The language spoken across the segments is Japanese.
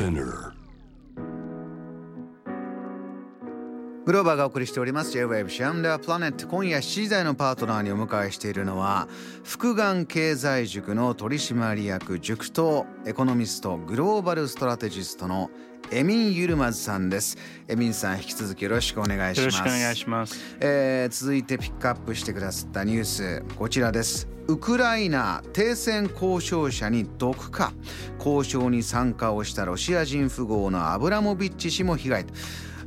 Spinner. グローバーがお送りしております。J-Wave シャムダープラネット今夜7時台のパートナーにお迎えしているのは福眼経済塾の取締役塾頭エコノミストグローバルストラテジストのエミン・ユルマズさんです。エミンさん引き続きよろしくお願いします。よろしくお願いします。えー続いてピックアップしてくださったニュースこちらです。ウクライナ停戦交渉者に毒か交渉に参加をしたロシア人富豪のアブラモビッチ氏も被害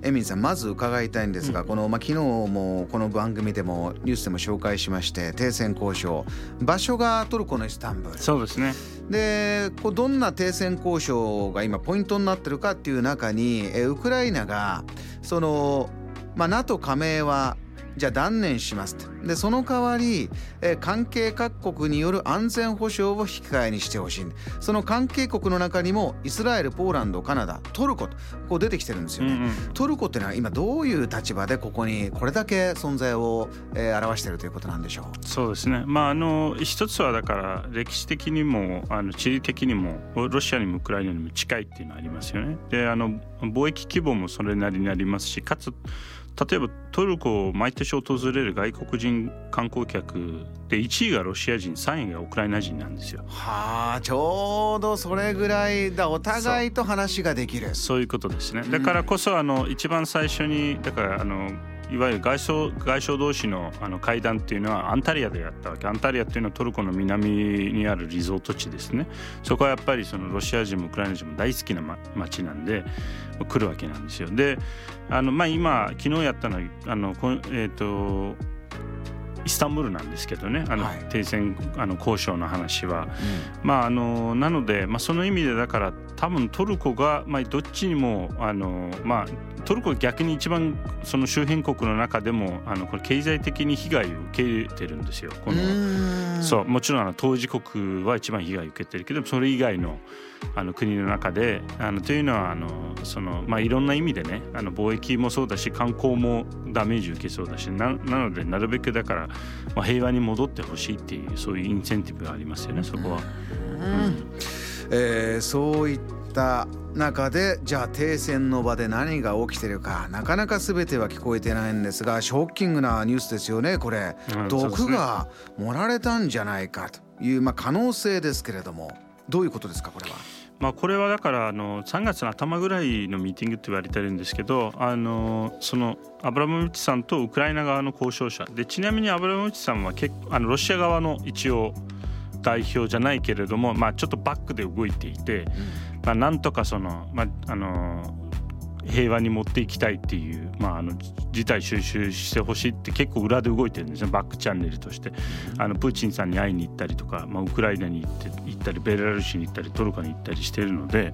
エミンさんまず伺いたいんですが、この、まあ、昨日もこの番組でもニュースでも紹介しまして停戦交渉。場所がトルコのイスタンブール。そうですね。でこうどんな停戦交渉が今ポイントになってるかっていう中にウクライナがその、まあ、NATO 加盟はじゃあ断念しますとでその代わりえ関係各国による安全保障を引き換えにしてほしいその関係国の中にもイスラエルポーランドカナダトルコとこう出てきてるんですよね。うんうんトルコってのは今どういう立場でここにこれだけ存在を、えー表しているということなんでしょう？そうですね。まああの一つはだから歴史的にもあの地理的にもロシアにもウクライナにも近いっていうのはありますよね。であの貿易規模もそれなりにありますし、かつ例えばトルコを毎年訪れる外国人観光客で1位がロシア人3位がウクライナ人なんですよ。はあちょうどそれぐらいだお互いと話ができるそういうことですね。だからこそあの一番最初にだからあのいわゆる外相外相同士のあの会談っていうのはアンタリアでやったわけ。アンタリアっていうのはトルコの南にあるリゾート地ですね。そこはやっぱりそのロシア人もウクライナ人も大好きな、ま、町なんで来るわけなんですよ。であの、まあ、今昨日やったのはあのえっ、とイスタンブールなんですけどね。あの、はい。停戦あの交渉の話は。まああのなので、まあ、その意味でだから多分トルコが、まあ、どっちにもあの、まあ、トルコが逆に一番その周辺国の中でもあのこれ経済的に被害を受けてるんですよ。このうんそうもちろんあの当事国は一番被害を受けてるけどそれ以外のあの国の中であのというのはあのその、まあ、いろんな意味でねあの貿易もそうだし観光もダメージ受けそうだしななのでなるべくだから、まあ、平和に戻ってほしいっていうそういうインセンティブがありますよねそこは。えーそういった中でじゃあ停戦の場で何が起きてるかなかなか全ては聞こえてないんですがショッキングなニュースですよねこれ、毒が盛られたんじゃないかという、まあ、可能性ですけれどもどういうことですかこれは？まあ、これはだからあの3月の頭ぐらいのミーティングって言われてるんですけどあのそのアブラモビッチさんとウクライナ側の交渉者。でちなみにアブラモビッチさんは結構あのロシア側の一応代表じゃないけれども、まあ、ちょっとバックで動いていて、まあ、なんとかその、まあ、あの平和に持っていきたいっていう、まあ、あの事態収集してほしいって結構裏で動いてるんですねバックチャンネルとして。あのプーチンさんに会いに行ったりとか、まあ、ウクライナに行って行ったりベラルーシに行ったりトルコに行ったりしてるので、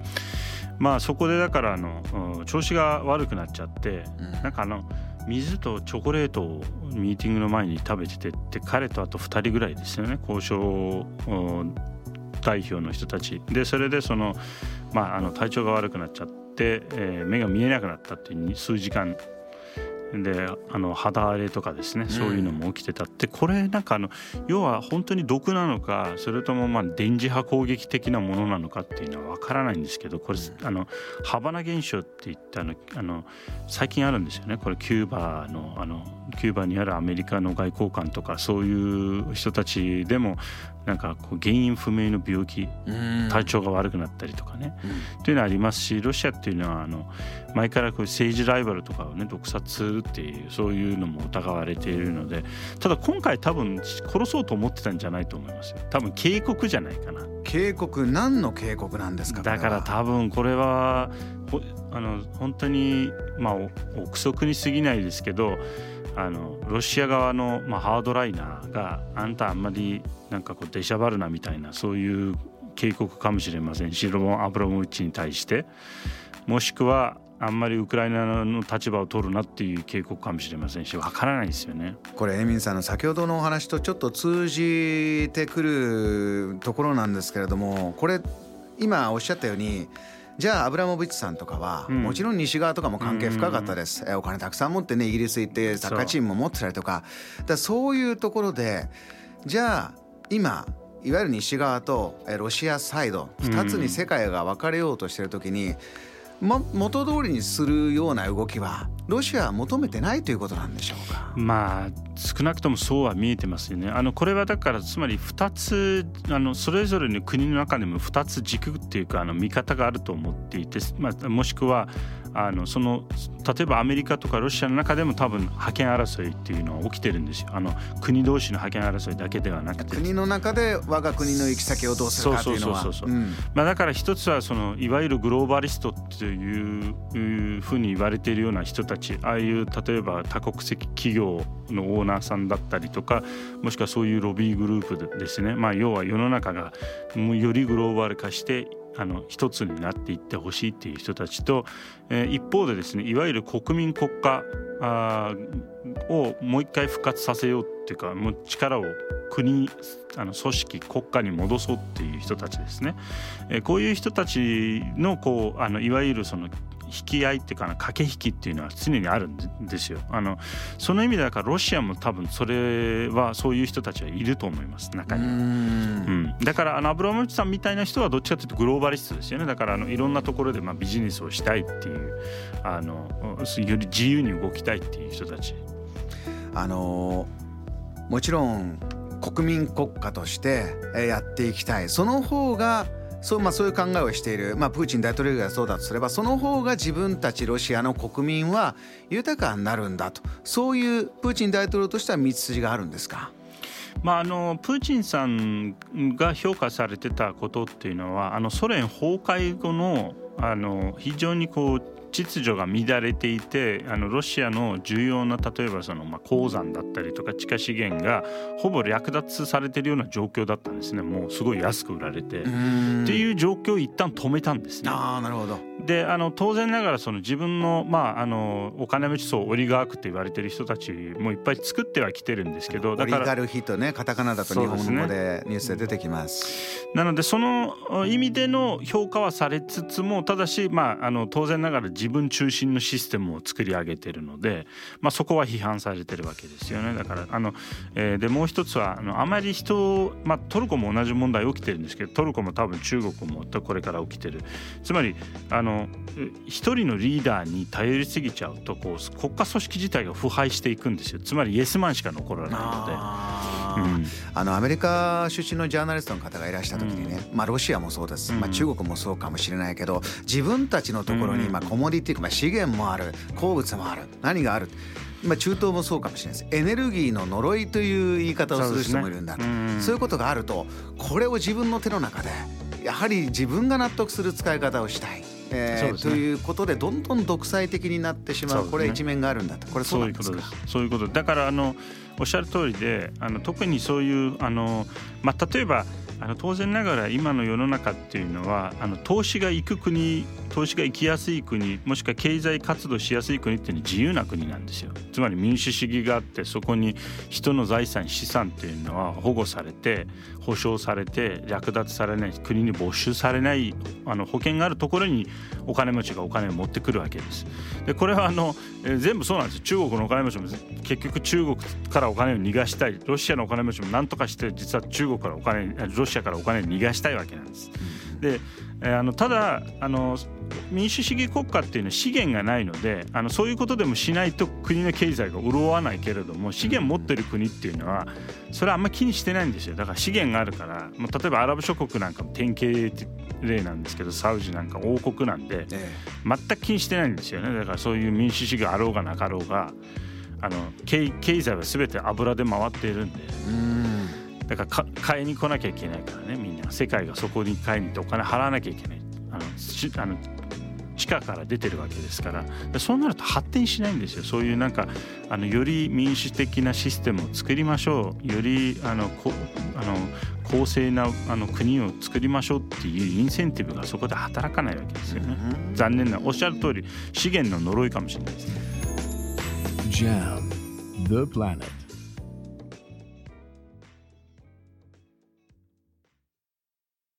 まあ、そこでだからあのうん調子が悪くなっちゃって、なんかあの水とチョコレートをミーティングの前に食べててって彼とあと2人ぐらいですよね。交渉代表の人たち。でそれでその,、まあ、あの体調が悪くなっちゃって、えー目が見えなくなったっていう数時間であの肌荒れとかですねそういうのも起きてたって、これなんかあの要は本当に毒なのかそれともまあ電磁波攻撃的なものなのかっていうのは分からないんですけどこれ、あのハバナ現象っていってあのあの最近あるんですよね。これキューバのあのキューバにあるアメリカの外交官とかそういう人たちでもなんかこう原因不明の病気体調が悪くなったりとかね、というのはありますしロシアっていうのはあの前からこう政治ライバルとかをね毒殺するっていうそういうのも疑われているのでただ今回多分殺そうと思ってたんじゃないと思いますよ。多分警告じゃないかな。警告何の警告なんですかだからこ多分これはほあの本当にまあお憶測に過ぎないですけどあのロシア側の、まあ、ハードライナーがあんたあんまりなんかこう出しゃばるなみたいなそういう警告かもしれませんしロボン・アブラモビッチに対して。もしくはあんまりウクライナの立場を取るなっていう警告かもしれませんしわからないですよね。これエミンさんの先ほどのお話とちょっと通じてくるところなんですけれどもこれ今おっしゃったようにじゃあアブラモビッチさんとかは、うん。もちろん西側とかも関係深かったです、えお金たくさん持ってねイギリス行ってサッカーチームも持ってたりとか。だそういうところでじゃあ今いわゆる西側とロシアサイド2つに世界が分かれようとしている時に、も、元通りにするような動きはロシアは求めてないということなんでしょうか？まあ少なくともそうは見えてますよね。あのこれはだからつまり2つあのそれぞれの国の中でも2つ軸っていうかあの見方があると思っていて、まあ、もしくはあのその例えばアメリカとかロシアの中でも多分覇権争いっていうのは起きてるんですよ。あの国同士の覇権争いだけではなくて。国の中で我が国の行き先をどうするかというのは。まあ、だから一つはそのいわゆるグローバリストっていうふうに言われているような人たちああいう例えば多国籍企業のオーナーさんだったりとかもしくはそういうロビーグループですね、まあ、要は世の中がよりグローバル化してあの一つになっていってほしいっていう人たちと、えー、一方でですねいわゆる国民国家あをもう一回復活させようっていうかもう力を国あの組織国家に戻そうっていう人たちですね、えー、こういう人たちのこうあのいわゆるその引き合いっていうかな駆け引きっていうのは常にあるんですよ。あのその意味でだからロシアも多分それはそういう人たちはいると思います中には。うん、だからあのアブラモビッチさんみたいな人はどっちかというとグローバリストですよねだからあのいろんなところでまあビジネスをしたいっていうあのより自由に動きたいっていう人たち。あのもちろん国民国家としてやっていきたいその方がそう,、まあ、そういう考えをしている、まあ、プーチン大統領がそうだとすればその方が自分たちロシアの国民は豊かになるんだと。そういうプーチン大統領としては道筋があるんですか？まあ、あのプーチンさんが評価されてたことっていうのはあのソ連崩壊後のあの非常にこう秩序が乱れていてあのロシアの重要な例えばその、まあ、鉱山だったりとか地下資源がほぼ略奪されてるような状況だったんですね。もうすごい安く売られて。っていう状況を一旦止めたんですね。あなるほどであの当然ながらその自分の,、まあ、あのお金持ち層オリガークって言われてる人たちもいっぱい作ってはきてるんですけどだからオリガルヒとねカタカナだと日本語でニュースで出てきます。なのでその意味での評価はされつつもただし、まあ、あの当然ながら自分中心のシステムを作り上げてるので、まあ、そこは批判されてるわけですよね。だからあの、えー、でもう一つはあのあまり人、まあ、トルコも同じ問題起きてるんですけどトルコも多分中国もこれから起きてる。つまりあの一人のリーダーに頼りすぎちゃうとこう国家組織自体が腐敗していくんですよ。つまりイエスマンしか残らないので。うん、あのアメリカ出身のジャーナリストの方がいらした時にね、まあ、ロシアもそうです、まあ、中国もそうかもしれないけど自分たちのところにまあコモディティ、まあ、資源もある鉱物もある何がある？まあ、中東もそうかもしれないです。エネルギーの呪いという言い方をする人もいるんだそう、ね,、いうことがあるとこれを自分の手の中でやはり自分が納得する使い方をしたい。えーね、ということでどんどん独裁的になってしまう、ね、これ一面があるんだと。これそういうことです。そういうこと。だからあのおっしゃる通りであの特にそういうあの、まあ、例えばあの当然ながら今の世の中っていうのはあの投資が行く国投資が行きやすい国もしくは経済活動しやすい国っていうのは自由な国なんですよ。つまり民主主義があってそこに人の財産資産っていうのは保護されて保障されて略奪されない国に没収されないあの保険があるところにお金持ちがお金を持ってくるわけです。でこれはあの、えー、全部そうなんです中国のお金持ちも結局中国からお金を逃がしたい。ロシアのお金持ちも何とかして実は中国からお金ロシアからお金を逃がしたいわけなんです。であのただあの民主主義国家っていうのは資源がないのであのそういうことでもしないと国の経済が潤わないけれども資源持ってる国っていうのはそれはあんまり気にしてないんですよだから資源があるからもう例えばアラブ諸国なんかも典型例なんですけどサウジなんか王国なんで全く気にしてないんですよねだからそういう民主主義あろうがなかろうがあの経経済は全て油で回っているんで。だから買いに来なきゃいけないからねみんな世界がそこに買いに行ってお金払わなきゃいけない。あのあの地下から出てるわけですから。そうなると発展しないんですよ。そういうなんかあのより民主的なシステムを作りましょう。よりあのこあの公正なあの国を作りましょうっていうインセンティブがそこで働かないわけですよね、うん、残念なおっしゃる通り資源の呪いかもしれないですね。JAM. The Planet